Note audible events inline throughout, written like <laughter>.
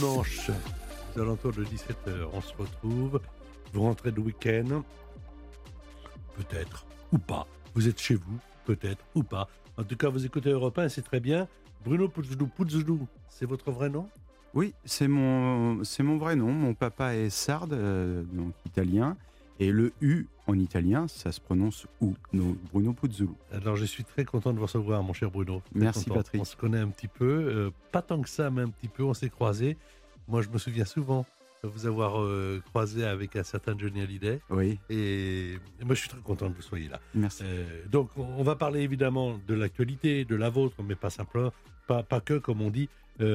Dimanche, aux alentours de 17h, on se retrouve. Vous rentrez de week-end, peut-être, ou pas. Vous êtes chez vous, peut-être, ou pas. En tout cas, vous écoutez Europe 1, c'est très bien. Bruno Puzzulu, Puzzulu, c'est votre vrai nom? Oui, c'est mon, c'est mon vrai nom. Mon papa est sarde, euh, donc italien. Et le U en italien, ça se prononce OU, no, Bruno Puzzulu. Alors, je suis très content de vous recevoir, mon cher Bruno. Très Merci, content. Patrick. On se connaît un petit peu, euh, pas tant que ça, mais un petit peu, on s'est croisés. Moi, je me souviens souvent de vous avoir euh, croisé avec un certain Johnny Hallyday. Oui, Et moi, je suis très content que vous soyez là. merci. Euh, donc, on va parler évidemment de l'actualité, de la vôtre, mais pas simplement, pas, pas que, comme on dit. Il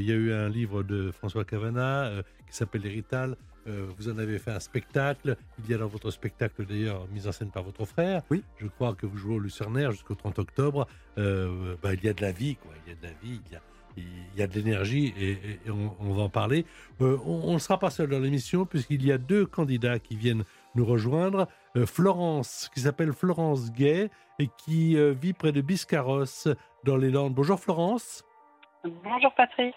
y a eu un livre de François Cavana qui s'appelle Hérital. Euh, vous en avez fait un spectacle. Il y a dans votre spectacle d'ailleurs mis en scène par votre frère. Oui. Je crois que vous jouez au Lucernaire jusqu'au 30 octobre. Euh, bah, il y a de la vie, quoi. Il y a de la vie, il y a, il y a de l'énergie et, et- et on, on va en parler. Euh, on ne sera pas seul dans l'émission puisqu'il y a deux candidats qui viennent nous rejoindre. Euh, Florence, qui s'appelle Florence Gay et qui euh, vit près de Biscarrosse dans les Landes. Bonjour Florence. Bonjour Patrick.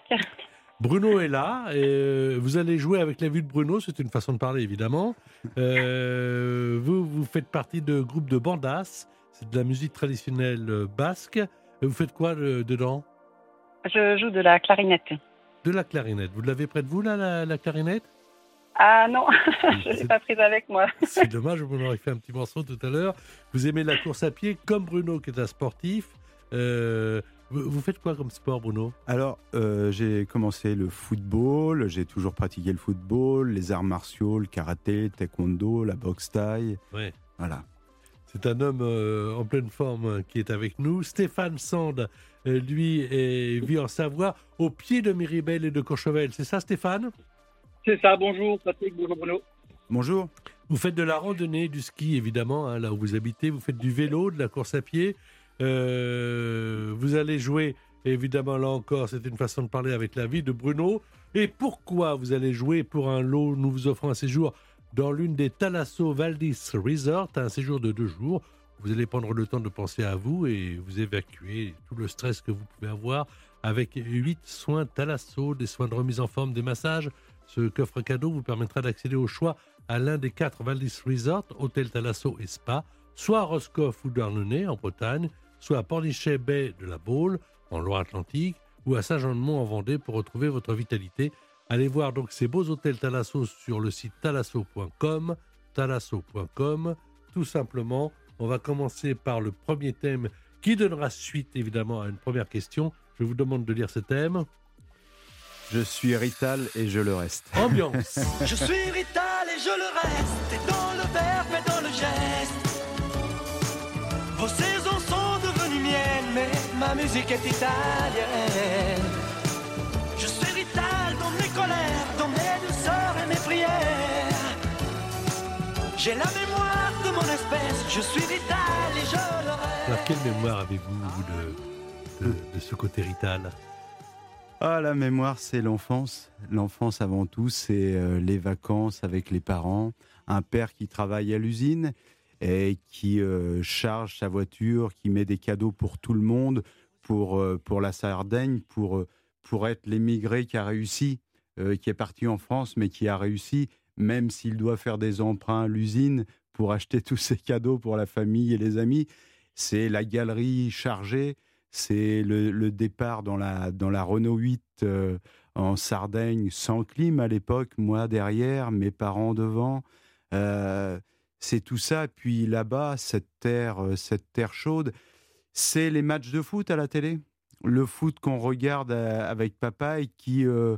Bruno est là. Et euh, vous allez jouer avec la vue de Bruno. C'est une façon de parler, évidemment. Euh, vous, vous faites partie de groupe de bandas. C'est de la musique traditionnelle euh, basque. Vous faites quoi euh, dedans? Je joue de la clarinette. De la clarinette. Vous l'avez près de vous, là, la, la clarinette? Ah non, <laughs> je ne l'ai pas prise avec moi. <laughs> C'est dommage, vous m'auriez fait un petit morceau tout à l'heure. Vous aimez la course à pied comme Bruno, qui est un sportif. Euh, vous, vous faites quoi comme sport, Bruno? Alors, euh, j'ai commencé le football, j'ai toujours pratiqué le football, les arts martiaux, le karaté, le taekwondo, la boxe thaï. Ouais. Voilà. C'est un homme euh, en pleine forme euh, qui est avec nous. Stéphane Sand, euh, lui, est, vit en Savoie, au pied de Miribel et de Courchevel. C'est ça, Stéphane? C'est ça, bonjour Patrick, bonjour Bruno. Bonjour. Vous faites de la randonnée, du ski, évidemment, hein, là où vous habitez. Vous faites du vélo, de la course à pied. Euh, vous allez jouer, évidemment, là encore, c'est une façon de parler avec la vie de Bruno. Et pourquoi vous allez jouer pour un lot Nous vous offrons un séjour dans l'une des Thalasso Valdis Resort, un séjour de deux jours. Vous allez prendre le temps de penser à vous et vous évacuer tout le stress que vous pouvez avoir avec huit soins Thalasso, des soins de remise en forme, des massages. Ce coffre cadeau vous permettra d'accéder au choix à l'un des quatre Valdis Resort, Hôtel Thalasso et Spa, soit Roscoff ou Douarnenez en Bretagne, soit à Pornichet Bay de la Baule en Loire-Atlantique ou à Saint-Jean-de-Mont en Vendée pour retrouver votre vitalité. Allez voir donc ces beaux hôtels Thalasso sur le site thalasso.com, thalasso.com, tout simplement. On va commencer par le premier thème qui donnera suite évidemment à une première question. Je vous demande de lire ce thème. Je suis Rital et je le reste. Ambiance. <laughs> Je suis Rital et je le reste, ma musique est italienne. Je suis Rital dans mes colères, dans mes douceurs et mes prières. J'ai la mémoire de mon espèce, je suis Rital et je le reste. Alors quelle mémoire avez-vous vous, de, de, de ce côté rital? Ah, la mémoire, c'est l'enfance. L'enfance avant tout, c'est euh, les vacances avec les parents. Un père qui travaille à l'usine et qui euh, charge sa voiture, qui met des cadeaux pour tout le monde, pour, euh, pour la Sardaigne, pour, euh, pour être l'émigré qui a réussi, qui est parti en France, mais qui a réussi, même s'il doit faire des emprunts à l'usine pour acheter <laughs> tous ses cadeaux pour la famille et les amis. C'est la galerie chargée, c'est le, le départ dans la, dans la Renault 8 euh, en Sardaigne, sans clim à l'époque, moi derrière, mes parents devant. C'est tout ça. Puis là-bas, cette terre, euh, cette terre chaude, c'est les matchs de foot à la télé. Le foot qu'on regarde euh, avec papa et qui, euh,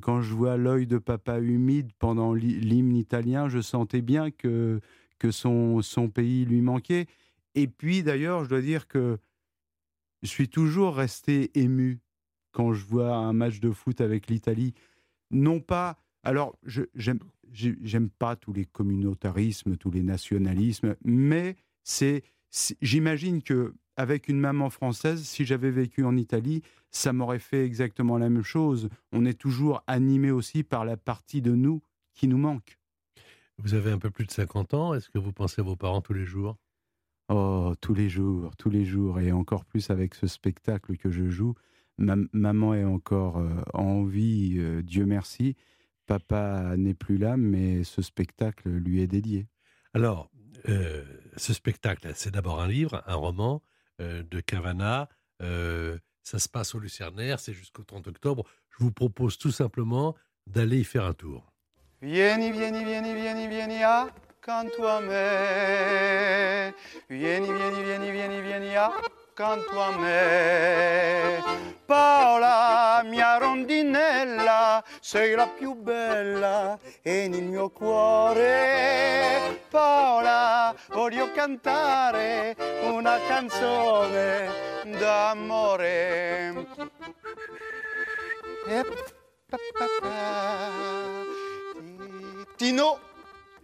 quand je vois l'œil de papa humide pendant l'hymne italien, je sentais bien que, que son, son pays lui manquait. Et puis d'ailleurs, je dois dire que je suis toujours resté ému quand je vois un match de foot avec l'Italie. Non pas. Alors, j'aime pas tous les communautarismes, tous les nationalismes, mais c'est j'imagine que avec une maman française, si j'avais vécu en Italie, ça m'aurait fait exactement la même chose. On est toujours animé aussi par la partie de nous qui nous manque. Vous avez un peu plus de 50 ans. Est-ce que vous pensez à vos parents tous les jours? Oh, tous les jours, tous les jours, et encore plus avec ce spectacle que je joue. Ma maman est encore euh, en vie, euh, Dieu merci. Papa n'est plus là, mais ce spectacle lui est dédié. Alors, euh, ce spectacle, c'est d'abord un livre, un roman de Cavana. ça se passe au Lucernaire, c'est jusqu'au 30 octobre. Je vous propose tout simplement d'aller y faire un tour. Vieni, vieni, vieni, vieni, vieni, accanto a me. Vieni, vieni, vieni, vieni, vieni accanto a me. Paola, mia rondinella, sei la più bella e nel mio cuore. Paola, voglio cantare una canzone d'amore. Tino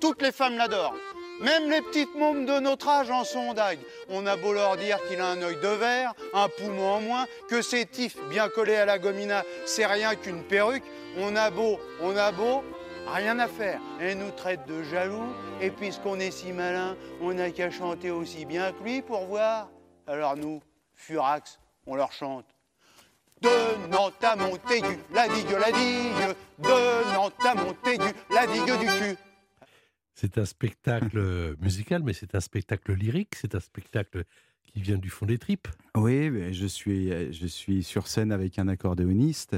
toutes les femmes l'adorent. Même les petites mômes de notre âge en sont dingues. On a beau leur dire qu'il a un œil de verre, un poumon en moins, que ses tifs bien collés à la gomina, c'est rien qu'une perruque. On a beau, on a beau, rien à faire. Elle nous traite de jaloux, et puisqu'on est si malin, on n'a qu'à chanter aussi bien que lui pour voir. Alors nous, Furax, on leur chante. De Nantes à Montaigu, la digue, la digue, de Nantes à Montaigu, la digue du cul. C'est un spectacle musical, mais c'est un spectacle lyrique, c'est un spectacle qui vient du fond des tripes. Oui, je suis, je suis sur scène avec un accordéoniste.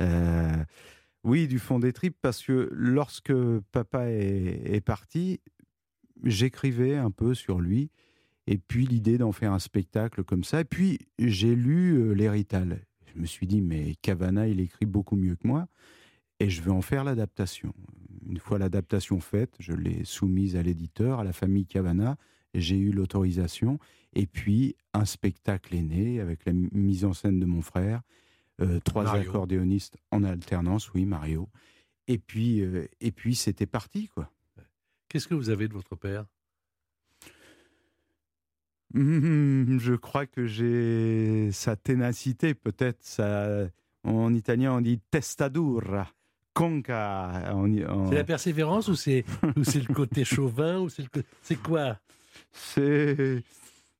Euh, oui, du fond des tripes, parce que lorsque papa est, parti, j'écrivais un peu sur lui. Et puis l'idée d'en faire un spectacle comme ça. Et puis j'ai lu euh, l'hérital. Je me suis dit, mais Cavana, il écrit beaucoup mieux que moi. Et je vais en faire l'adaptation. Une fois l'adaptation faite, je l'ai soumise à l'éditeur, à la famille Cavana. J'ai eu l'autorisation. Et puis, un spectacle est né avec la mise en scène de mon frère. Euh, trois accordéonistes en alternance, oui, Mario. Et puis, euh, et puis c'était parti, quoi. Qu'est-ce que vous avez de votre père? Je crois que j'ai sa ténacité, peut-être. Ça, en italien, on dit testadura. C'est la persévérance ou c'est le côté <laughs> chauvin ou c'est c'est quoi? C'est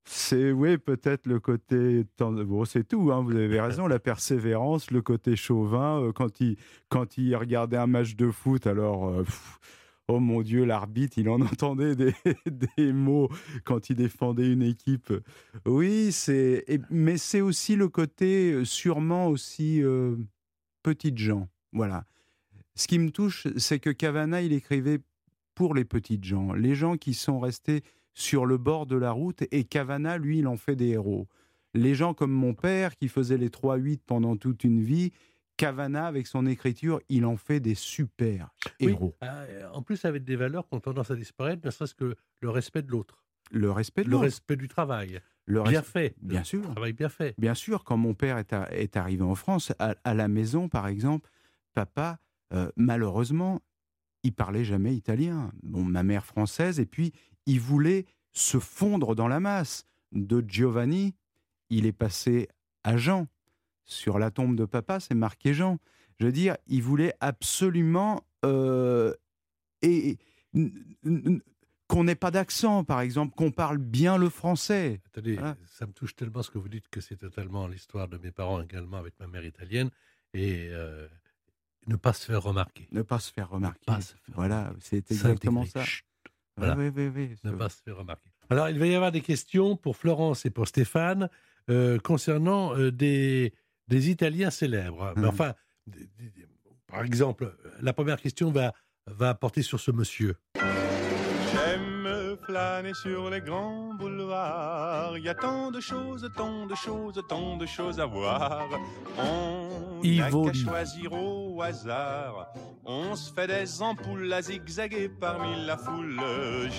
c'est oui peut-être le côté bon c'est tout hein, vous avez raison la persévérance le côté chauvin euh, quand il quand il regardait un match de foot alors euh, oh mon dieu l'arbitre il en <laughs> entendait des, des, mots quand il défendait une équipe. Oui c'est mais c'est aussi le côté euh, sûrement aussi petites gens voilà ce qui me touche, c'est que Cavana, il écrivait pour les petites gens, les gens qui sont restés sur le bord de la route, et Cavana, lui, il en fait des héros. Les gens comme mon père, qui faisait les 3-8 pendant toute une vie, Cavana, avec son écriture, il en fait des super héros. Euh, en plus, avec des valeurs qui ont tendance à disparaître, ne serait-ce que le respect de l'autre. Le respect de Le respect du travail. Le bien fait. Bien sûr. travail bien fait. Bien sûr, quand mon père est, arrivé en France, à, la maison, par exemple, papa, euh, malheureusement, il parlait jamais italien. Bon, ma mère française, et puis il voulait se fondre dans la masse. De Giovanni, il est passé à Jean. Sur la tombe de papa, c'est marqué Jean. Je veux dire, il voulait absolument euh, et, qu'on n'ait pas d'accent, par exemple, qu'on parle bien le français. Attendez, ça me touche tellement ce que vous dites que c'est totalement l'histoire de mes parents également avec ma mère italienne. Et euh, ne pas se faire remarquer. Ne pas se faire remarquer. Voilà, c'est exactement ça. Voilà. Oui, oui, oui, ne pas se faire remarquer. Alors, il va y avoir des questions pour Florence et pour Stéphane euh, concernant euh, des, des Italiens célèbres. Mais hum. enfin, par exemple, la première question va, va porter sur ce monsieur. J'aime flâner sur les grands boulevards. Il y a tant de choses, tant de choses, tant de choses à voir. On Yves qu'à choisir au hasard. On se fait des ampoules à zigzaguer parmi la foule.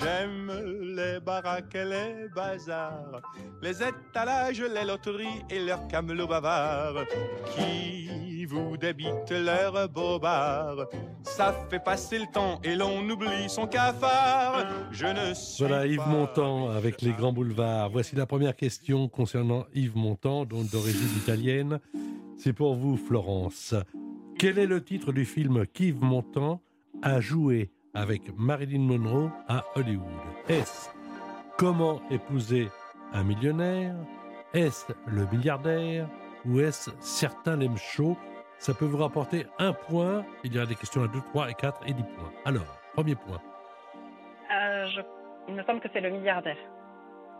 J'aime les baraques et les bazars, les étalages, les loteries et leurs camelots bavards qui vous débitent leurs bobards. Ça fait passer le temps et l'on oublie son cafard. Je ne suis Voilà Yves Montand avec les grands boulevards. Voici la première question concernant Yves Montand, donc d'origine italienne. C'est pour vous, Florence. Quel est le titre du film qu'Yves Montand a joué avec Marilyn Monroe à Hollywood? Est-ce Comment épouser un millionnaire? Est-ce le milliardaire? Ou est-ce certains l'aiment chaud? Ça peut vous rapporter un point. Il y aura des questions à 2, 3 et 4 et 10 points. Alors, premier point. Euh, je- Il me semble que c'est le milliardaire.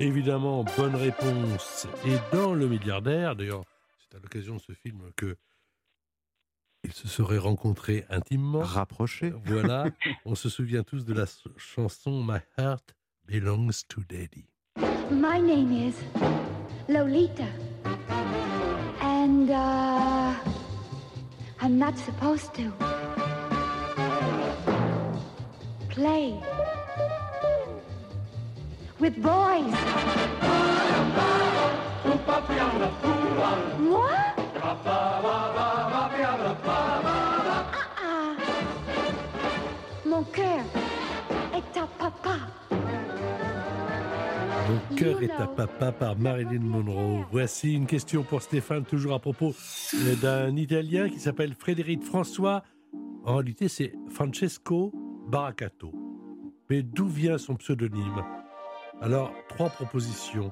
Évidemment, bonne réponse. Et dans Le Milliardaire, d'ailleurs, c'est à l'occasion de ce film que ils se seraient rencontrés intimement. Rapproché. Voilà, <laughs> on se souvient tous de la chanson My Heart Belongs to Daddy. My name is Lolita. And, uh, I'm not supposed to play with boys. Moi? Ah, ah. Mon cœur est à papa. Mon cœur est à papa par Marilyn Monroe. Voici une question pour Stéphane, toujours à propos d'un Italien qui s'appelle Frédéric François. En réalité, c'est Francesco Baracato. Mais d'où vient son pseudonyme? Alors, trois propositions.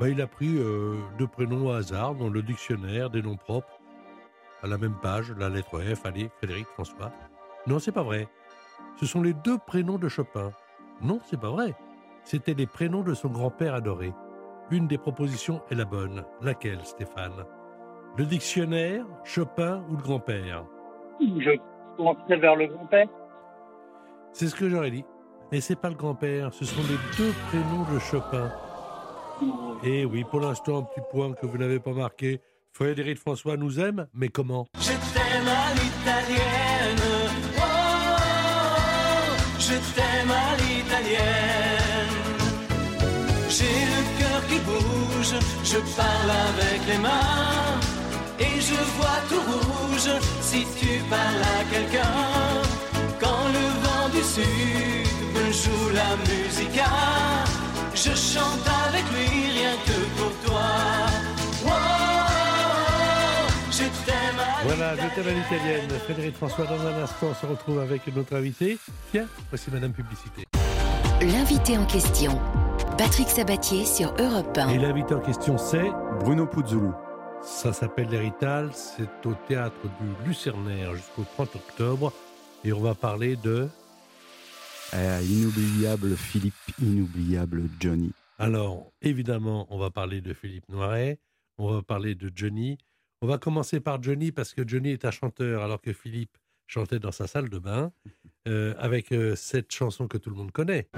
Ben, il a pris euh, deux prénoms au hasard dans le dictionnaire des noms propres. À la même page, la lettre F, allez, Frédéric François. Non, c'est pas vrai. Ce sont les deux prénoms de Chopin. Non, c'est pas vrai. C'était les prénoms de son grand-père adoré. Une des propositions est la bonne. Laquelle, Stéphane? Le dictionnaire, Chopin ou le grand-père? Je penserais vers le grand-père. C'est ce que j'aurais dit. Mais c'est pas le grand-père, ce sont les deux prénoms de Chopin. Et oui, pour l'instant, un petit point que vous n'avez pas marqué. Frédéric François nous aime, mais comment? Je t'aime à l'italienne. Oh, je t'aime à l'italienne. J'ai le cœur qui bouge, je parle avec les mains. Et je vois tout rouge si tu parles à quelqu'un. Quand le vent du sud joue la musica, je chante avec lui rien que pour toi. Oh, je t'aime à Voilà, je t'aime à l'italienne. Frédéric François, dans un instant, se retrouve avec notre invité. Tiens, voici Madame Publicité. L'invité en question, Patrick Sabatier sur Europe 1. Et l'invité en question, c'est Bruno Puzzulu. Ça s'appelle l'Hérital, c'est au théâtre du Lucernaire jusqu'au 30 octobre. Et on va parler de. Inoubliable Philippe, inoubliable Johnny. Alors, évidemment, on va parler de Philippe Noiret, on va parler de Johnny. On va commencer par Johnny parce que Johnny est un chanteur alors que Philippe chantait dans sa salle de bain euh, avec euh, cette chanson que tout le monde connaît.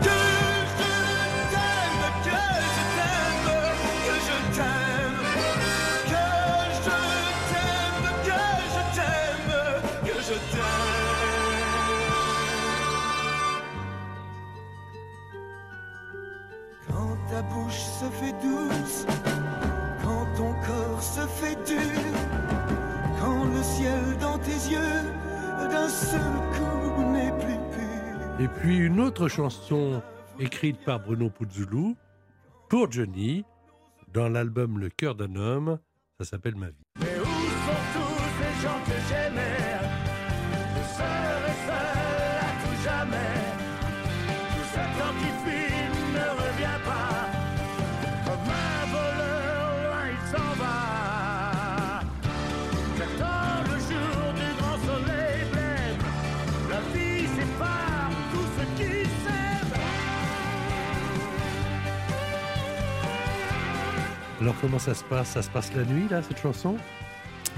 Et puis une autre chanson écrite par Bruno Puzzulu pour Johnny dans l'album Le cœur d'un homme. Ça s'appelle Ma vie. Mais où sont tous gens que j'aimais Alors comment ça se passe? Ça se passe la nuit là, cette chanson?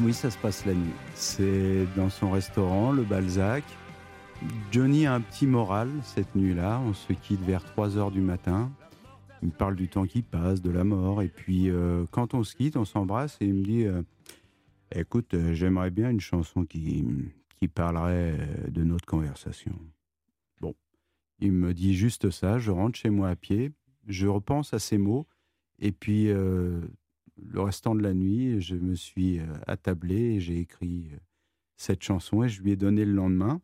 Oui, ça se passe la nuit. C'est dans son restaurant, le Balzac. Johnny a un petit moral cette nuit-là. On se quitte vers 3 heures du matin. Il me parle du temps qui passe, de la mort. Et puis, euh, quand on se quitte, on s'embrasse et il me dit euh, Écoute, euh, j'aimerais bien une chanson qui, qui parlerait de notre conversation. Bon, il me dit juste ça, je rentre chez moi à pied, je repense à ces mots, et puis euh, le restant de la nuit, je me suis euh, attablé et j'ai écrit euh, cette chanson et je lui ai donné le lendemain.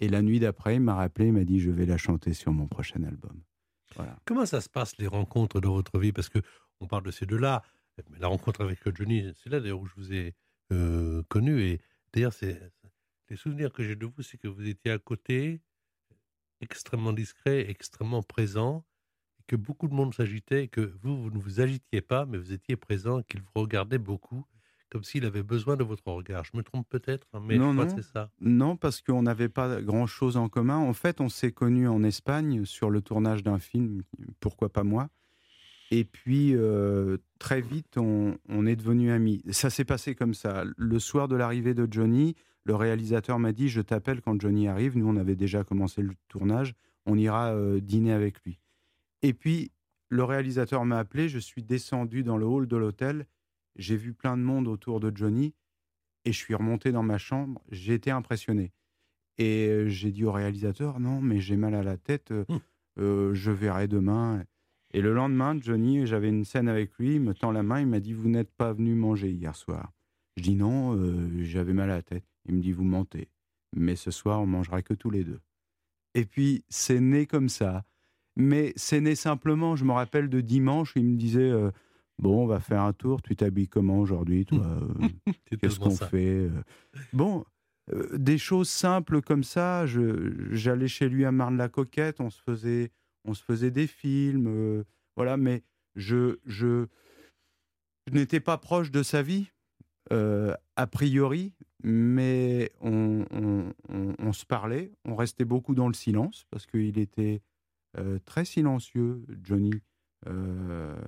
Et la nuit d'après, il m'a rappelé, il m'a dit je vais la chanter sur mon prochain album. Voilà. Comment ça se passe les rencontres dans votre vie? Parce que on parle de ces deux-là. La rencontre avec Johnny, c'est là d'ailleurs où je vous ai connu. Et d'ailleurs, les souvenirs que j'ai de vous, c'est que vous étiez à côté, extrêmement discret, extrêmement présent, que beaucoup de monde s'agitait, que vous, vous ne vous agitiez pas, mais vous étiez présent, qu'il vous regardait beaucoup, comme s'il avait besoin de votre regard. Je me trompe peut-être, hein, mais Non, je crois non. que c'est ça. Non, parce qu'on n'avait pas grand-chose en commun. En fait, on s'est connus en Espagne sur le tournage d'un film, pourquoi pas moi. Et puis, euh, très vite, on, on est devenus amis. Ça s'est passé comme ça. Le soir de l'arrivée de Johnny, le réalisateur m'a dit, je t'appelle quand Johnny arrive. Nous, on avait déjà commencé le tournage. On ira euh, dîner avec lui. Et puis, le réalisateur m'a appelé. Je suis descendu dans le hall de l'hôtel. J'ai vu plein de monde autour de Johnny. Et je suis remonté dans ma chambre. J'ai été impressionné. Et euh, j'ai dit au réalisateur, non, mais j'ai mal à la tête. euh, euh, je verrai demain. Et le lendemain, Johnny, j'avais une scène avec lui, il me tend la main, il m'a dit Vous n'êtes pas venu manger hier soir. Je dis Non, euh, j'avais mal à la tête. Il me dit Vous mentez. Mais ce soir, on mangera que tous les deux. Et puis, c'est né comme ça. Mais c'est né simplement, je me rappelle de dimanche, il me disait euh, Bon, on va faire un tour, tu t'habilles comment aujourd'hui, toi euh, <laughs> Qu'est-ce qu'on fait euh Bon, euh, des choses simples comme ça. J'allais chez lui à Marne-la-Coquette, on se faisait, on se faisait des films, euh, voilà. Mais je, je, je n'étais pas proche de sa vie a priori, mais on, on- on- on se parlait. On restait beaucoup dans le silence parce qu'il était euh, très silencieux, Johnny euh,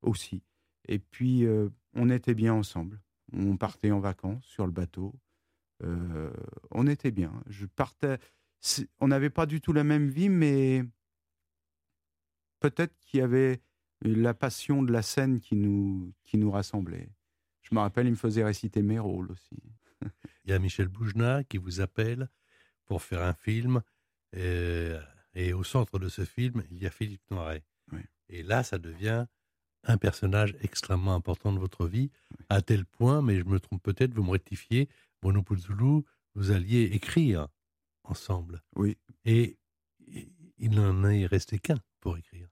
aussi. Et puis euh, on était bien ensemble. On partait en vacances sur le bateau. On était bien. Je partais. On n'avait pas du tout la même vie, mais peut-être qu'il y avait la passion de la scène qui nous, qui nous rassemblait. Je me rappelle, il me faisait réciter mes rôles aussi. <laughs> Il y a Michel Boujna qui vous appelle pour faire un film. Et au centre de ce film, il y a Philippe Noiret. Oui. Et là, ça devient un personnage extrêmement important de votre vie, à tel point, mais je me trompe peut-être, vous me rectifiez, Bruno Puzzoulou, vous alliez écrire ensemble. Oui. Et il n'en est resté qu'un pour écrire.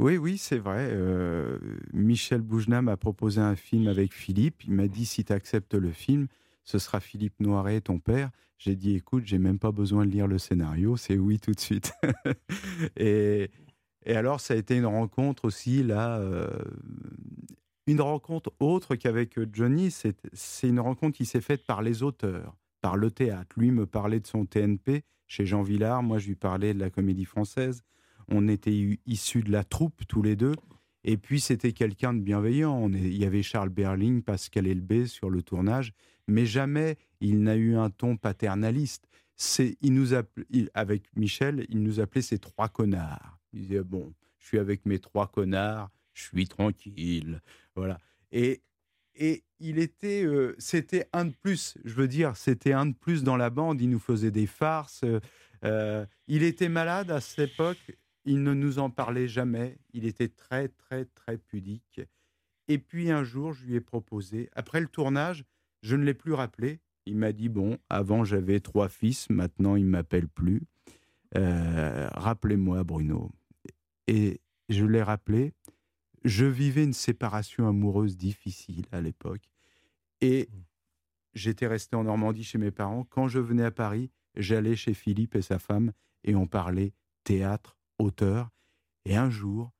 Oui, oui, c'est vrai. euh, Michel Boujna m'a proposé un film avec Philippe. Il m'a dit si tu acceptes le film, ce sera Philippe Noiret, ton père. J'ai dit écoute, j'ai même pas besoin de lire le scénario, c'est oui tout de suite. <laughs> et, alors, ça a été une rencontre aussi, là, euh, une rencontre autre qu'avec Johnny. C'est une rencontre qui s'est faite par les auteurs, par le théâtre. Lui me parlait de son TNP chez Jean Villard, moi je lui parlais de la comédie française. On était issus de la troupe tous les deux. Et puis c'était quelqu'un de bienveillant. Il y avait Charles Berling, Pascal Elbé sur le tournage, mais jamais il n'a eu un ton paternaliste. C'est, il nous avec Michel, il nous appelait ces trois connards. Il disait bon, je suis avec mes trois connards, je suis tranquille, voilà. Et et il était, euh, c'était un de plus. Je veux dire, c'était un de plus dans la bande. Il nous faisait des farces. euh, il était malade à cette époque. Il ne nous en parlait jamais. Il était très, très, très pudique. Et puis un jour, je lui ai proposé, après le tournage, je ne l'ai plus rappelé. Il m'a dit Bon, avant j'avais trois fils, maintenant il ne m'appelle plus. Euh, Rappelez-moi, Bruno. Et je l'ai rappelé. Je vivais une séparation amoureuse difficile à l'époque. Et j'étais resté en Normandie chez mes parents. Quand je venais à Paris, j'allais chez Philippe et sa femme et on parlait théâtre, auteur. Et un jour,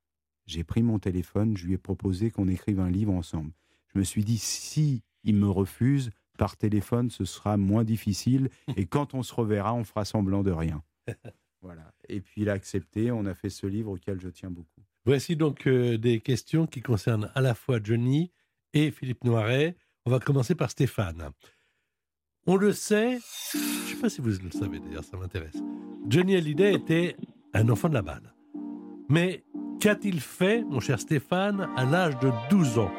j'ai pris mon téléphone, je lui ai proposé qu'on écrive un livre ensemble. Je me suis dit, si il me refuse, par téléphone, ce sera moins difficile. Et <laughs> quand on se reverra, on fera semblant de rien. <laughs> Voilà. Et puis il a accepté. On a fait ce livre auquel je tiens beaucoup. Voici donc euh, des questions qui concernent à la fois Johnny et Philippe Noiret. On va commencer par Stéphane. On le sait, je ne sais pas si vous le savez d'ailleurs, ça m'intéresse. Johnny Hallyday était un enfant de la balle. Mais qu'a-t-il fait, mon cher Stéphane, à l'âge de 12 ans?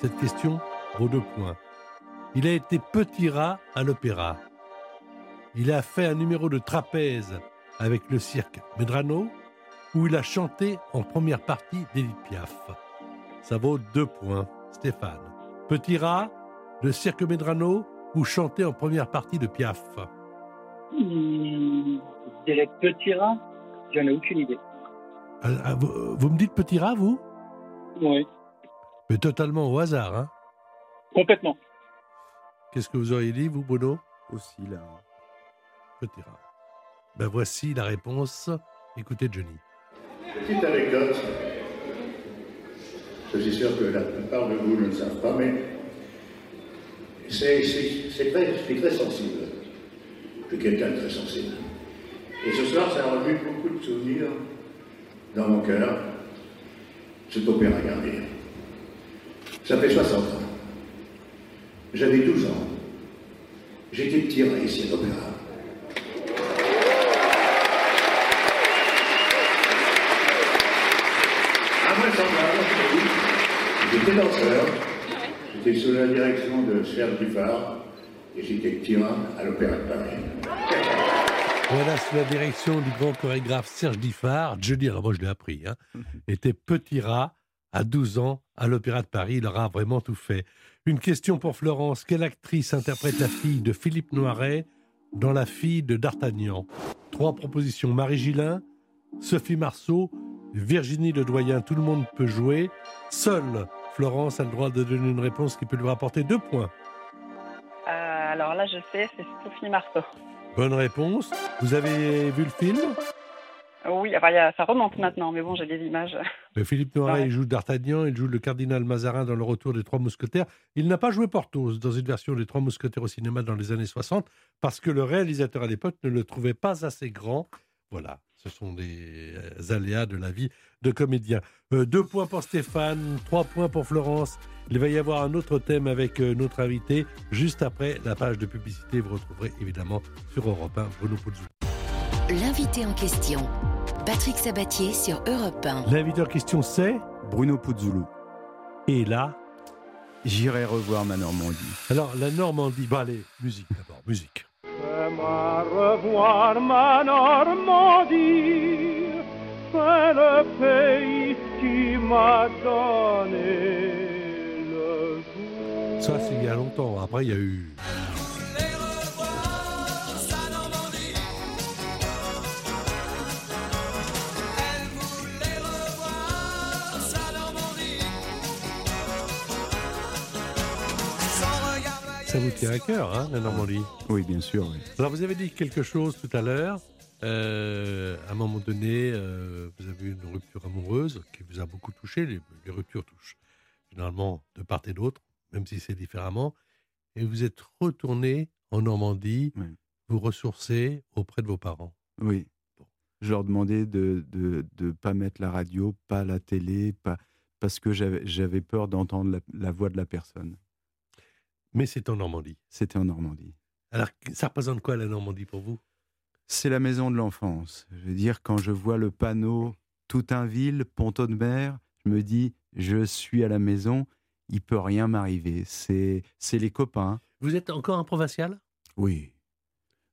Cette question vaut deux points. Il a été petit rat à l'opéra. Il a fait un numéro de trapèze avec le cirque Medrano, où il a chanté en première partie d'Edith Piaf. Ça vaut deux points, Stéphane. Petit rat, le cirque Medrano, ou chanter en première partie de Piaf. Hmm, petit rat. J'en ai aucune idée. Ah, ah, vous, vous me dites petit rat, vous? Oui. Mais totalement au hasard, hein Complètement. Qu'est-ce que vous auriez dit, vous, Bruno? Aussi, là. Petit rat. Ben voici la réponse. Écoutez Johnny. Petite anecdote. Je suis sûr que la plupart de vous ne le savent pas, mais c'est c'est- c'est très, je suis très sensible. Je suis quelqu'un de très sensible. Et ce soir, ça a revu beaucoup de souvenirs dans mon cœur. Cet opéra Garnier. Ça fait 60 ans. J'avais 12 ans. J'étais petit rat ici à l'opéra. J'étais danseur. J'étais sous la direction de Serge Duphard et j'étais petit rat à l'Opéra de Paris. Voilà, sous la direction du grand chorégraphe Serge Diffard, Johnny, alors moi je l'ai appris, hein, était petit rat à 12 ans à l'Opéra de Paris. Il aura vraiment tout fait. Une question pour Florence. Quelle actrice interprète la fille de Philippe Noiret dans La fille de D'Artagnan? Trois propositions. Marie Gillin, Sophie Marceau, Virginie Ledoyen. Tout le monde peut jouer. Seule Florence a le droit de donner une réponse qui peut lui rapporter deux points. Euh, alors là, je sais, c'est Sophie Marceau. Bonne réponse. Vous avez vu le film? Oui, enfin, il y a- ça remonte maintenant, mais bon, j'ai des images. Mais Philippe Noiret, Ouais. il joue D'Artagnan, il joue le cardinal Mazarin dans le retour des Trois Mousquetaires. Il n'a pas joué Porthos dans une version des Trois Mousquetaires au cinéma dans les années 60 parce que le réalisateur à l'époque ne le trouvait pas assez grand. Voilà, ce sont des euh, aléas de la vie de comédien. Euh, deux points pour Stéphane, trois points pour Florence. Il va y avoir un autre thème avec euh, notre invité juste après la page de publicité. Vous retrouverez évidemment sur Europe 1 Bruno Puzzou. L'invité en question, Patrick Sabatier sur Europe 1. L'invité en question c'est Bruno Puzzulu. Et là, J'irai revoir ma Normandie. alors la Normandie. Bah allez, musique d'abord, musique. Fais-moi revoir ma Normandie, c'est le pays qui m'a donné le jour. Ça, c'est il y a longtemps. Après, il y a eu. Ça vous tient à cœur, hein, la Normandie? Oui, bien sûr. oui. Alors, vous avez dit quelque chose tout à l'heure. Euh, à un moment donné, euh, vous avez eu une rupture amoureuse qui vous a beaucoup touché. Les, les ruptures touchent généralement de part et d'autre, même si c'est différemment. Et vous êtes retourné en Normandie, Oui. vous ressourcer auprès de vos parents. Oui. Je leur demandais de ne de, de pas mettre la radio, pas la télé, pas, parce que j'avais j'avais peur d'entendre la, la voix de la personne. Mais c'est en Normandie. C'était en Normandie. Alors, ça représente quoi la Normandie pour vous? C'est la maison de l'enfance. Je veux dire, quand je vois le panneau Toutinville, Ponto de Mer, je me dis, je suis à la maison, il peut rien m'arriver. C'est c'est les copains. Vous êtes encore un provincial? Oui.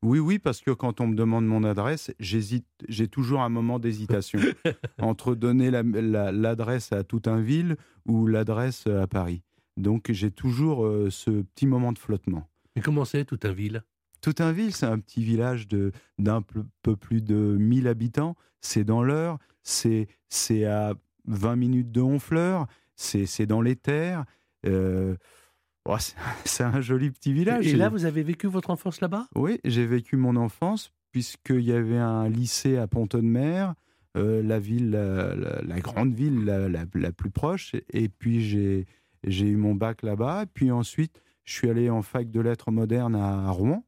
Oui, oui, parce que quand on me demande mon adresse, j'hésite, j'ai toujours un moment d'hésitation <laughs> entre donner la- la- l'adresse à Toutinville ou l'adresse à Paris. Donc j'ai toujours euh, ce petit moment de flottement. Mais comment c'est, toute un ville? Toutinville, c'est un petit village de d'un peu, plus de 1000 habitants. C'est dans l'Eure, c'est c'est à 20 minutes de Honfleur, c'est dans les terres. Euh, oh, c'est- un <laughs> joli petit village. Et là, vous avez vécu votre enfance là-bas? Oui, j'ai vécu mon enfance puisqu'il y avait un lycée à Pont-de-Mer, euh, la ville, la, la- la grande ville la, la- la plus proche. Et puis j'ai j'ai eu mon bac là-bas. Puis ensuite, je suis allé en fac de lettres modernes à Rouen.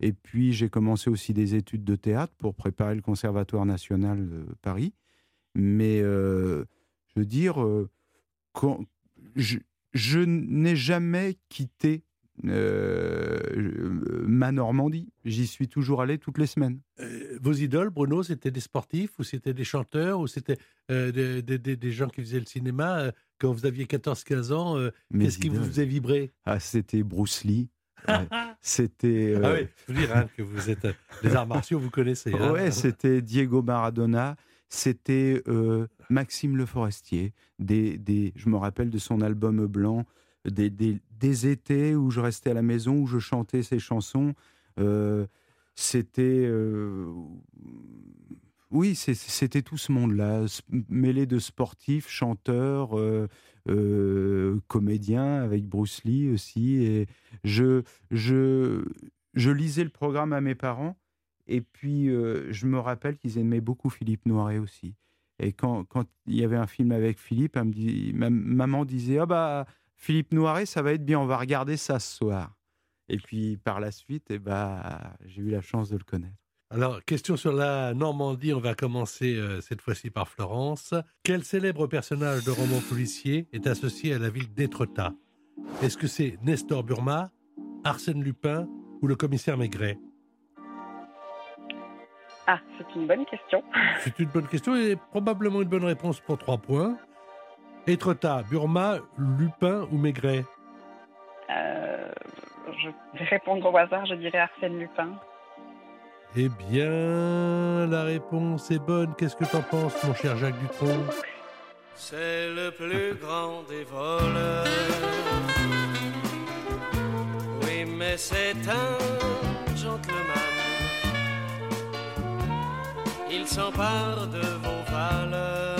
Et puis j'ai commencé aussi des études de théâtre pour préparer le Conservatoire national de Paris. Mais euh, je veux dire, euh, je, n'ai jamais quitté euh, ma Normandie. J'y suis toujours allé toutes les semaines. Vos idoles, Bruno, c'était des sportifs ou c'était des chanteurs ou c'était des, gens qui faisaient le cinéma quand vous aviez 14-15 ans, euh, qu'est-ce qui vous faisait vibrer? Ah, c'était Bruce Lee. <laughs> Ouais. c'était. Ah euh, oui, je veux dire hein, que vous êtes. euh, les arts martiaux, vous connaissez. hein. Ouais, c'était Diego Maradona, c'était euh, Maxime Le Forestier. Des, des, je me rappelle de son album blanc, des, des, des étés où je restais à la maison, où je chantais ses chansons. Euh, c'était. Oui, c'était tout ce monde-là, mêlé de sportifs, chanteurs, euh, euh, comédiens, avec Bruce Lee aussi. Et je, lisais le programme à mes parents. Et puis, euh, je me rappelle qu'ils aimaient beaucoup Philippe Noiret aussi. Et quand, il y avait un film avec Philippe, ma maman disait Ah bah, Philippe Noiret, ça va être bien, on va regarder ça ce soir. Et puis, par la suite, eh bah, j'ai eu la chance de le connaître. Alors, question sur la Normandie. On va commencer euh, cette fois-ci par Florence. Quel célèbre personnage de roman policier est associé à la ville d'Étretat? Est-ce que c'est Nestor Burma, Arsène Lupin ou le commissaire Maigret? Ah, c'est une bonne question. <laughs> C'est une bonne question et probablement une bonne réponse pour trois points. Étretat, Burma, Lupin ou Maigret? Euh, je vais répondre au hasard, je dirais Arsène Lupin. Eh bien, la réponse est bonne. Qu'est-ce que t'en penses, mon cher Jacques Dutronc? C'est le plus <laughs> grand des voleurs. Oui, mais c'est un gentleman. Il s'empare de vos valeurs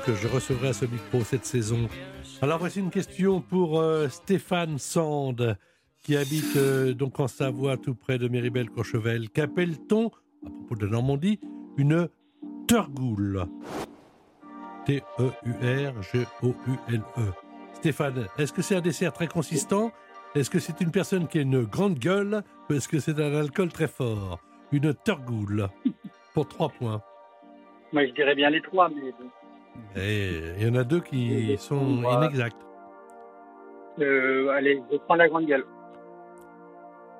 que je recevrai à ce micro cette saison. Alors voici une question pour euh, Stéphane Sand, qui habite euh, donc en Savoie, tout près de Méribel-Courchevel. Qu'appelle-t-on, à propos de Normandie, une turgoule? T-E-U-R-G-O-U-L-E. Stéphane, est-ce que c'est un dessert très consistant? Est-ce que c'est une personne qui a une grande gueule? Ou est-ce que c'est un alcool très fort? Une turgoule, pour trois points. Moi, je dirais bien les trois, mais. Et il y en a deux qui sont Voilà. inexacts. Euh, allez, je prends la grande gueule.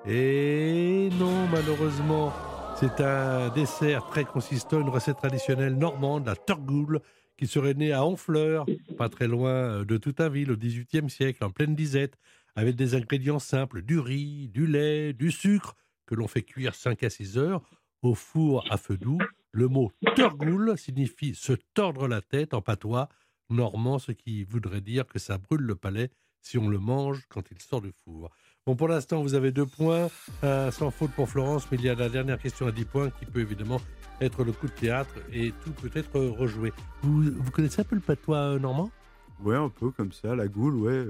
Et non, malheureusement, c'est un dessert très consistant, une recette traditionnelle normande, la turgoule, qui serait née à Honfleur, pas très loin de Toutainville, au XVIIIe siècle, en pleine disette, avec des ingrédients simples, du riz, du lait, du sucre, que l'on fait cuire 5 à 6 heures au four à feu doux. Le mot turgoule signifie se tordre la tête en patois normand, ce qui voudrait dire que ça brûle le palais si on le mange quand il sort du four. Bon, pour l'instant, vous avez deux points, un sans faute pour Florence, mais il y a la dernière question à 10 points qui peut évidemment être le coup de théâtre et tout peut être rejoué. Vous, vous connaissez un peu le patois euh, normand? Ouais, un peu comme ça, la goule, ouais.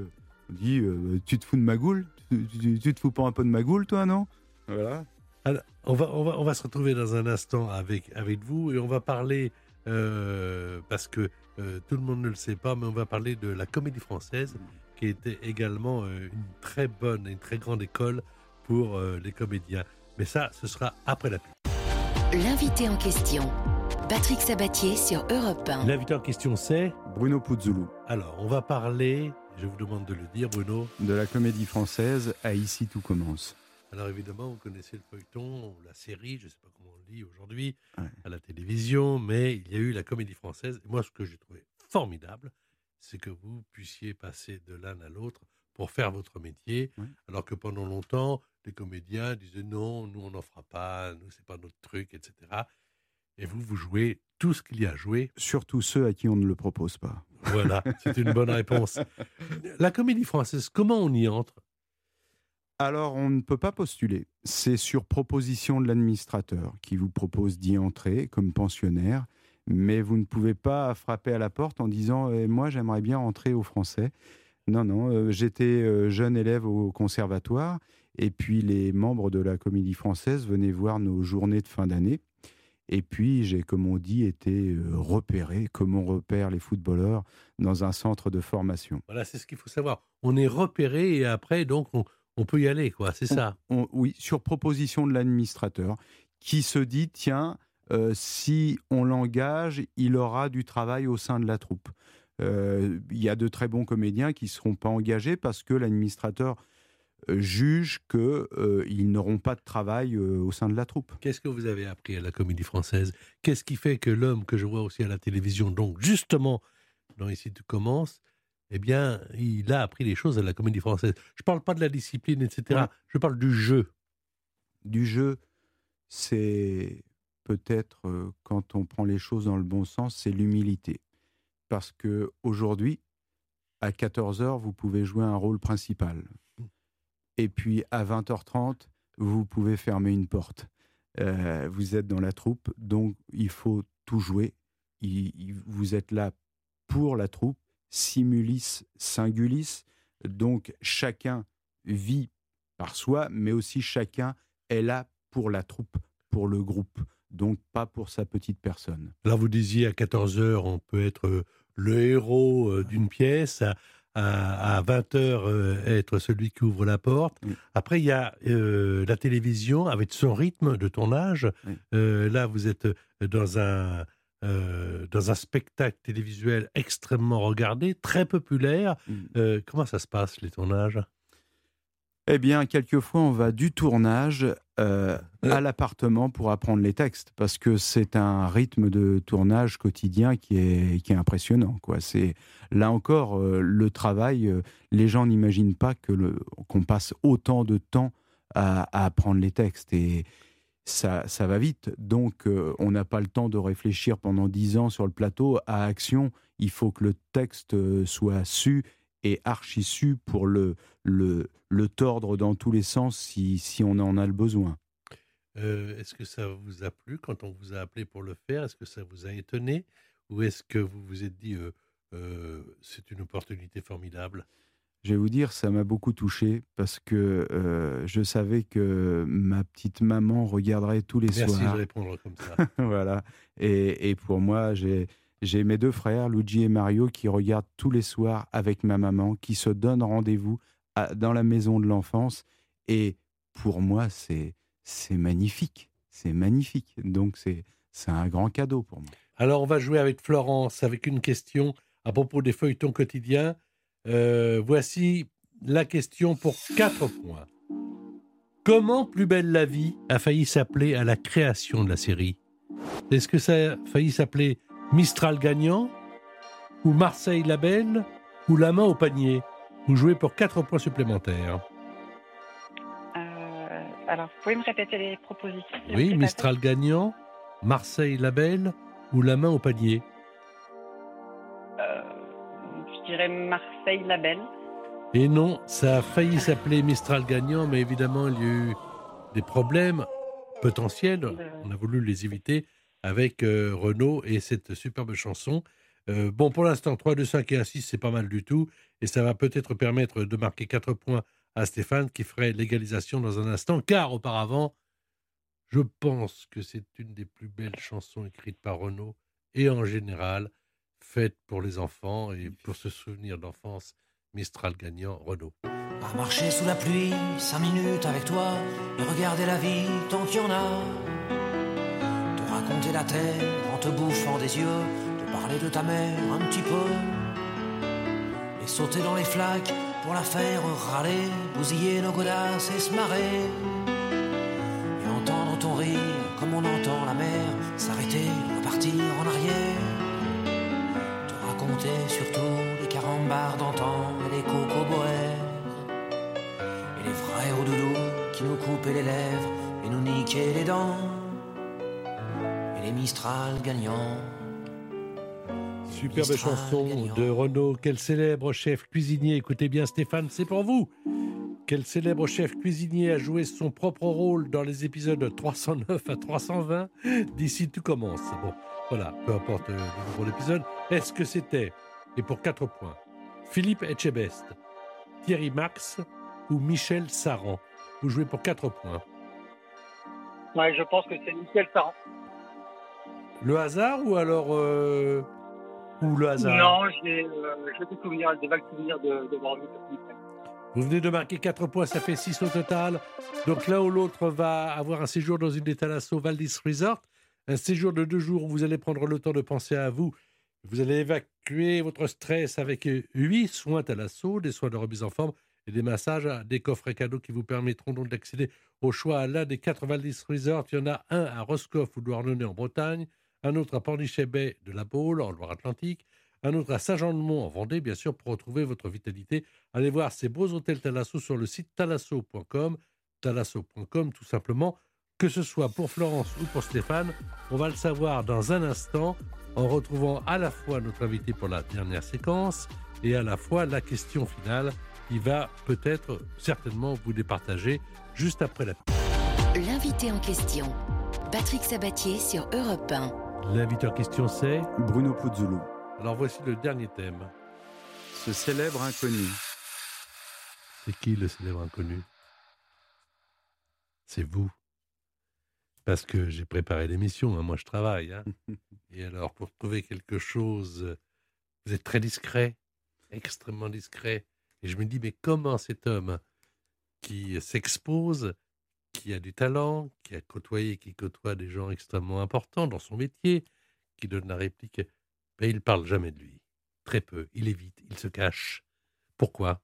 On dit, euh, tu te fous de ma goule? Tu, tu- tu te fous pas un peu de ma goule, toi, non? Voilà. Alors, on va, on, va, on va se retrouver dans un instant avec, avec vous et on va parler, euh, parce que euh, tout le monde ne le sait pas, mais on va parler de la comédie française qui était également euh, une très bonne et une très grande école pour euh, les comédiens. Mais ça, ce sera après la pub. L'invité en question, Patrick Sabatier sur Europe 1. L'invité en question, c'est Bruno Puzzulu. Alors, on va parler, je vous demande de le dire, Bruno. De la comédie française à Ici tout commence. Alors évidemment, vous connaissez le feuilleton, la série, je ne sais pas comment on le dit aujourd'hui, Ouais. à la télévision, mais il y a eu la comédie française. Et moi, ce que j'ai trouvé formidable, c'est que vous puissiez passer de l'un à l'autre pour faire votre métier, Ouais. alors que pendant longtemps, les comédiens disaient non, nous on n'en fera pas, nous c'est pas notre truc, etc. Et vous, vous jouez tout ce qu'il y a à jouer. Surtout ceux à qui on ne le propose pas. Voilà, c'est une bonne <laughs> réponse. La comédie française, comment on y entre? Alors, on ne peut pas postuler. C'est sur proposition de l'administrateur qui vous propose d'y entrer comme pensionnaire, mais vous ne pouvez pas frapper à la porte en disant Eh, Moi, j'aimerais bien entrer au français. Non, non, euh, j'étais euh, jeune élève au conservatoire, et puis les membres de la comédie française venaient voir nos journées de fin d'année. Et puis, j'ai, comme on dit, été euh, repéré, comme on repère les footballeurs, dans un centre de formation. Voilà, c'est ce qu'il faut savoir. On est repéré et après, donc, on, on peut y aller, quoi. C'est ça. On- oui, sur proposition de l'administrateur, qui se dit, tiens, euh, si on l'engage, il aura du travail au sein de la troupe. Euh, Il y a de très bons comédiens qui ne seront pas engagés parce que l'administrateur euh, juge qu'ils n'auront pas de travail au sein de la troupe. Qu'est-ce que vous avez appris à la comédie française? Qu'est-ce qui fait que l'homme que je vois aussi à la télévision, donc justement, dans Ici tu commences, eh bien, il a appris les choses à la comédie française. Je ne parle pas de la discipline, etc. Ouais. Je parle du jeu. Du jeu, c'est peut-être, euh, quand on prend les choses dans le bon sens, c'est l'humilité. Parce que aujourd'hui, à 14h, vous pouvez jouer un rôle principal. Et puis à 20h30, vous pouvez fermer une porte. Euh, vous êtes dans la troupe, donc il faut tout jouer. Il- il- vous êtes là pour la troupe, simulis singulis. Donc chacun vit par soi, mais aussi chacun est là pour la troupe, pour le groupe, donc pas pour sa petite personne. Là, vous disiez à 14h, on peut être euh, le héros euh, d'une pièce, à, à, 20h, être celui qui ouvre la porte. Oui. Après, il y a euh, la télévision avec son rythme de tournage. Oui. Euh, là, vous êtes dans un, euh, dans un spectacle télévisuel extrêmement regardé, très populaire. Mm. Euh, comment ça se passe, les tournages? Eh bien, quelquefois, on va du tournage euh, à l'appartement pour apprendre les textes, parce que c'est un rythme de tournage quotidien qui est, qui est impressionnant. Quoi. C'est, là encore, le travail, les gens n'imaginent pas que le, qu'on passe autant de temps à, à apprendre les textes. Et ça, va vite. Donc, euh, on n'a pas le temps de réfléchir pendant dix ans sur le plateau à action. Il faut que le texte euh, soit su et archi su pour le, le, tordre dans tous les sens si, si on en a le besoin. Euh, Est-ce que ça vous a plu quand on vous a appelé pour le faire? Est-ce que ça vous a étonné? Ou est-ce que vous vous êtes dit, c'est une opportunité formidable? Je vais vous dire, ça m'a beaucoup touché parce que euh, je savais que ma petite maman regarderait tous les Merci soirs. de répondre comme ça. <laughs> voilà. Et, et pour moi, j'ai j'ai mes deux frères, Luigi et Mario, qui regardent tous les soirs avec ma maman, qui se donnent rendez-vous à- dans la maison de l'enfance. Et pour moi, c'est c'est magnifique. C'est magnifique. Donc, c'est c'est un grand cadeau pour moi. Alors, on va jouer avec Florence avec une question à propos des feuilletons quotidiens. Euh, voici la question pour 4 points. Comment Plus belle la vie a failli s'appeler à la création de la série? Est-ce que ça a failli s'appeler Mistral gagnant Ou Marseille la belle Ou La main au panier? Vous jouez pour 4 points supplémentaires. Euh, alors, vous pouvez me répéter les propositions Oui, Mistral gagnant, Marseille la belle ou La main au panier? Dirais Marseille la Belle. Et non, ça a failli s'appeler Mistral gagnant, mais évidemment, il y a eu des problèmes potentiels. On a voulu les éviter avec euh, Renault et cette superbe chanson. Euh, bon, pour l'instant, 3, 2, 5 et 1, 6, c'est pas mal du tout. Et ça va peut-être permettre de marquer 4 points à Stéphane qui ferait l'égalisation dans un instant, car auparavant, je pense que c'est une des plus belles chansons écrites par Renault et en général faites pour les enfants et pour se souvenir d'enfance. Mistral gagnant, Renault. À marcher sous la pluie, cinq minutes avec toi, et regarder la vie tant qu'il y en a. Te raconter la terre en te bouffant des yeux, te parler de ta mère un petit peu. Et sauter dans les flaques pour la faire râler, bousiller nos godasses et se marrer. Et entendre ton rire comme on entend la mer s'arrêter, repartir en arrière. Te raconter surtout les carambars d'antan et les cocoboères. Et les frères au doudou qui nous coupaient les lèvres et nous niquaient les dents. Et les Mistral gagnants. Superbe chanson de Renault. Quel célèbre chef cuisinier, écoutez bien Stéphane, c'est pour vous. Quel célèbre chef cuisinier a joué son propre rôle dans les épisodes 309 à 320 d'ici tout commence. Bon, voilà, peu importe euh, le numéro d'épisode. Est-ce que c'était, et pour 4 points, Philippe Etchebest, Thierry Max ou Michel Saran? Vous jouez pour 4 points. Ouais, je pense que c'est Michel Saran. Le hasard ou alors euh, ou le hasard? Non, j'ai euh, des souvenirs, des vagues souvenirs de, de voir Vous venez de marquer 4 points, ça fait 6 au total. Donc l'un ou l'autre va avoir un séjour dans une des Thalasso Valdis Resort. Un séjour de deux jours où vous allez prendre le temps de penser à vous. Vous allez évacuer votre stress avec 8 soins Thalasso, des soins de remise en forme et des massages, des coffrets cadeaux qui vous permettront donc d'accéder au choix à l'un des quatre Valdis Resort. Il y en a un à Roscoff ou Douarnenez en Bretagne, un autre à Pornichet-Bay de la Baule en Loire-Atlantique, un autre à Saint-Jean-de-Mont en Vendée, bien sûr, pour retrouver votre vitalité. Allez voir ces beaux hôtels Thalasso sur le site thalasso.com, thalasso.com tout simplement. Que ce soit pour Florence ou pour Stéphane, on va le savoir dans un instant en retrouvant à la fois notre invité pour la dernière séquence et à la fois la question finale qui va peut-être certainement vous départager juste après la L'invité en question, Patrick Sabatier sur Europe 1. L'invité en question c'est Bruno Puzzolo. Alors voici le dernier thème. Ce célèbre inconnu. C'est qui le célèbre inconnu? C'est vous. Parce que j'ai préparé l'émission, hein, moi je travaille. hein. <laughs> Et alors pour trouver quelque chose, vous êtes très discret, extrêmement discret. Et je me dis, mais comment cet homme qui s'expose, qui a du talent, qui a côtoyé, qui côtoie des gens extrêmement importants dans son métier, qui donne la réplique, mais il parle jamais de lui. Très peu. Il évite, il se cache. Pourquoi?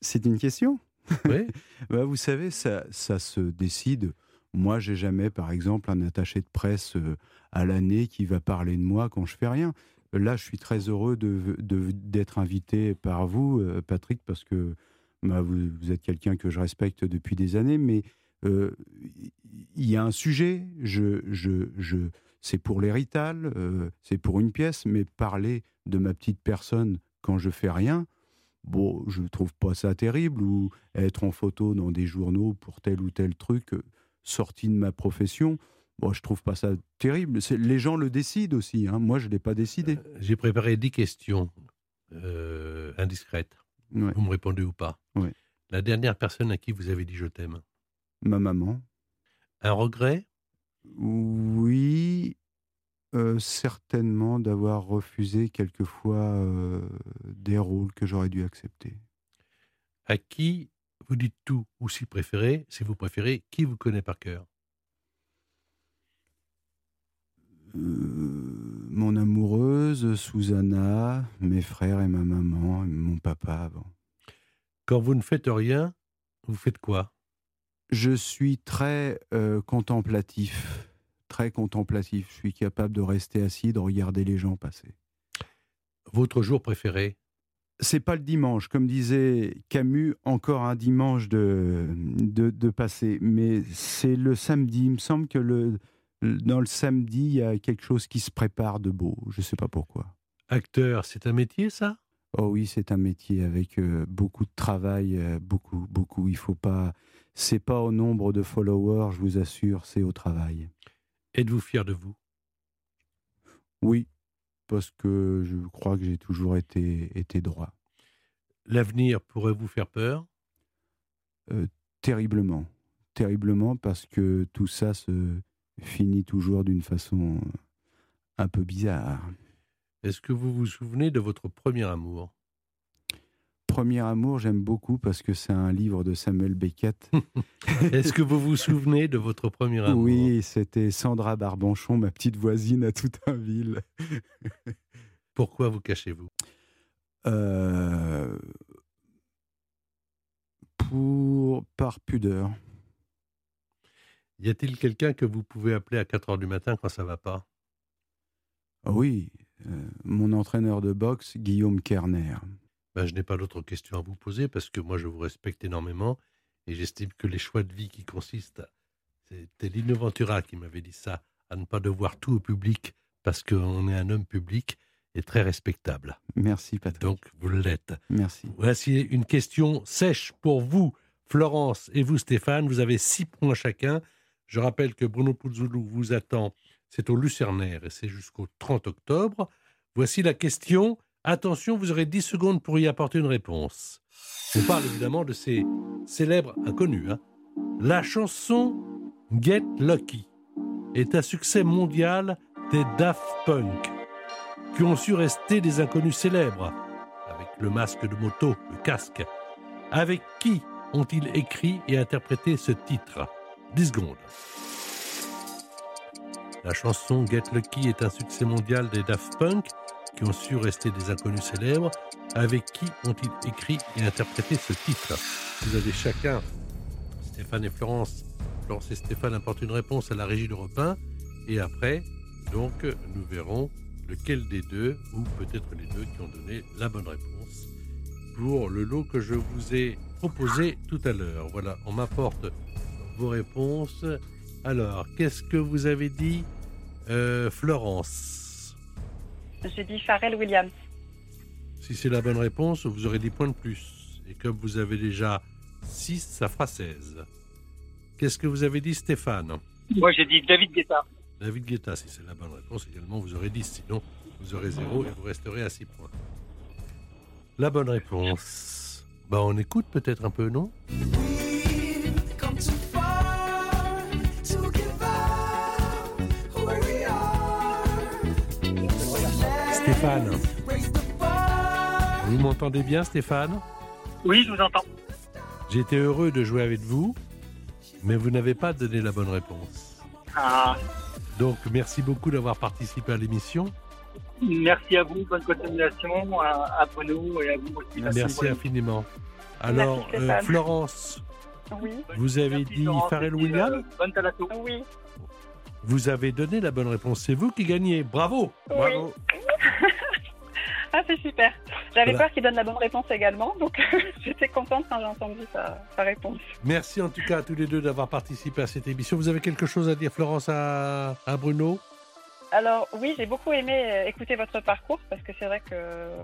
C'est une question Oui. <laughs> Bah, vous savez, ça, ça se décide. Moi, j'ai jamais, par exemple, un attaché de presse euh, à l'année qui va parler de moi quand je fais rien. Là, je suis très heureux de- de- d'être invité par vous, euh, Patrick, parce que bah, vous, vous êtes quelqu'un que je respecte depuis des années, mais euh, il y a un sujet, je, je, je, c'est pour l'hérital, euh, c'est pour une pièce, mais parler de ma petite personne quand je fais rien, bon, je trouve pas ça terrible, ou être en photo dans des journaux pour tel ou tel truc euh, sorti de ma profession, bon, je trouve pas ça terrible. Les gens le décident aussi, hein. moi je l'ai pas décidé. J'ai préparé 10 questions euh, indiscrètes. Ouais. Vous me répondez ou pas? Ouais. La dernière personne à qui vous avez dit je t'aime? Ma maman, Un regret? Oui, euh, certainement d'avoir refusé quelquefois euh, des rôles que j'aurais dû accepter. À qui vous dites tout Ou si préférez, si vous préférez, qui vous connaît par cœur? Euh, mon amoureuse, Susanna, mes frères et ma maman, et mon papa avant. Quand vous ne faites rien, vous faites quoi? Je suis très euh, contemplatif, très contemplatif. Je suis capable de rester assis, de regarder les gens passer. Votre jour préféré? C'est pas le dimanche, comme disait Camus, encore un dimanche de, de, de passer, mais c'est le samedi. Il me semble que le, dans le samedi, il y a quelque chose qui se prépare de beau. Je sais pas pourquoi. Acteur, c'est un métier ça? Oh oui, c'est un métier avec euh, beaucoup de travail, euh, beaucoup, beaucoup. Il faut pas. C'est pas au nombre de followers, je vous assure, c'est au travail. Êtes-vous fier de vous? Oui, parce que je crois que j'ai toujours été, été droit. L'avenir pourrait vous faire peur? Euh, terriblement, terriblement, parce que tout ça se finit toujours d'une façon un peu bizarre. Est-ce que vous vous souvenez de votre premier amour? Premier amour, j'aime beaucoup parce que c'est un livre de Samuel Beckett. <laughs> Est-ce que vous vous souvenez de votre premier amour? Oui, c'était Sandra Barbanchon, ma petite voisine à Toutainville. <laughs> Pourquoi vous cachez-vous? Euh, pour par pudeur. Y a-t-il quelqu'un que vous pouvez appeler à 4 heures du matin quand ça va pas? Ah Oui, euh, mon entraîneur de boxe, Guillaume Kerner. Ben, je n'ai pas d'autres questions à vous poser parce que moi je vous respecte énormément et j'estime que les choix de vie qui consistent, à- c'était Lino Ventura qui m'avait dit ça, à ne pas devoir tout au public parce qu'on est un homme public et très respectable. Merci Patrick. Donc vous l'êtes. Merci. Voici une question sèche pour vous, Florence et vous, Stéphane. Vous avez six points chacun. Je rappelle que Bruno Puzzolo vous attend. C'est au Lucernaire et c'est jusqu'au 30 octobre. Voici la question. Attention, vous aurez 10 secondes pour y apporter une réponse. On parle évidemment de ces célèbres inconnus. hein. La chanson Get Lucky est un succès mondial des Daft Punk, qui ont su rester des inconnus célèbres, avec le masque de moto, le casque. Avec qui ont-ils écrit et interprété ce titre? 10 secondes. La chanson Get Lucky est un succès mondial des Daft Punk, qui ont su rester des inconnus célèbres. Avec qui ont-ils écrit et interprété ce titre? Vous avez chacun, Stéphane et Florence, Florence et Stéphane apportent une réponse à la régie d'Europe 1. Et après, donc, nous verrons lequel des deux, ou peut-être les deux, qui ont donné la bonne réponse pour le lot que je vous ai proposé tout à l'heure. Voilà, on m'apporte vos réponses. Alors, qu'est-ce que vous avez dit, euh, Florence? J'ai dit Pharrell Williams. Si c'est la bonne réponse, vous aurez 10 points de plus. Et comme vous avez déjà 6, ça fera 16. Qu'est-ce que vous avez dit, Stéphane? Moi, j'ai dit David Guetta. David Guetta, si c'est la bonne réponse également, vous aurez 10. Sinon, vous aurez 0 et vous resterez à 6 points. La bonne réponse. Bah, on écoute peut-être un peu, non? Stéphane. Vous m'entendez bien, Stéphane? Oui, je vous entends. Été heureux de jouer avec vous, mais vous n'avez pas donné la bonne réponse. Ah, Donc, merci beaucoup d'avoir participé à l'émission. merci à vous, bonne continuation, à, à Bruno et à vous aussi. Merci, infiniment. Alors, Merci, euh. Florence, Oui. vous avez dit Florence, Pharrell Williams? euh, Bonne talato. Oui. Vous avez donné la bonne réponse. C'est vous qui gagnez. Bravo Bravo Ah, c'est super. J'avais Voilà. peur qu'il donne la bonne réponse également, donc <laughs> j'étais contente quand j'ai entendu sa, sa réponse. Merci en tout cas à tous les deux d'avoir participé à cette émission. Vous avez quelque chose à dire, Florence, à, à Bruno? Alors oui, j'ai beaucoup aimé euh, écouter votre parcours parce que c'est vrai que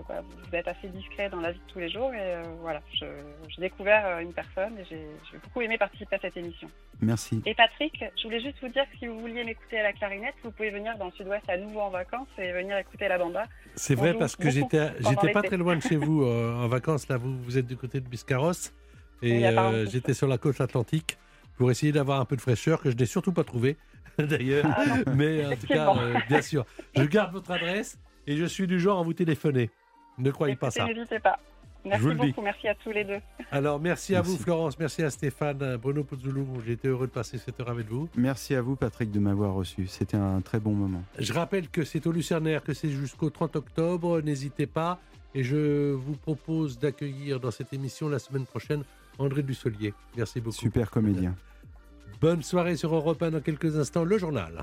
voilà, vous êtes assez discret dans la vie de tous les jours et euh, voilà, j'ai découvert euh, une personne et j'ai beaucoup aimé participer à cette émission. Merci. Et Patrick, je voulais juste vous dire que si vous vouliez m'écouter à la clarinette, vous pouvez venir dans le sud-ouest à nouveau en vacances et venir écouter la banda. C'est vrai parce que j'étais j'étais pas très loin de chez vous <laughs> euh, en vacances. Là, vous, vous êtes du côté de Biscarrosse et Oui, euh, j'étais sur la côte atlantique pour essayer d'avoir un peu de fraîcheur que je n'ai surtout pas trouvé <laughs> d'ailleurs. Ah Mais en tout cas, euh, bien sûr, je garde votre adresse et je suis du genre à vous téléphoner. Ne croyez pas ça. N'hésitez pas. Merci vous le dis. beaucoup, merci à tous les deux. Alors, merci à vous, Merci. Florence. Merci à Stéphane, Bruno Pozzoulou. J'ai été heureux de passer cette heure avec vous. Merci à vous, Patrick, de m'avoir reçu. C'était un très bon moment. Je rappelle que c'est au Lucernaire, que c'est jusqu'au 30 octobre. N'hésitez pas. Et je vous propose d'accueillir dans cette émission la semaine prochaine André Dussolier. Merci beaucoup. Super comédien. Bonne soirée sur Europe 1 dans quelques instants, le journal.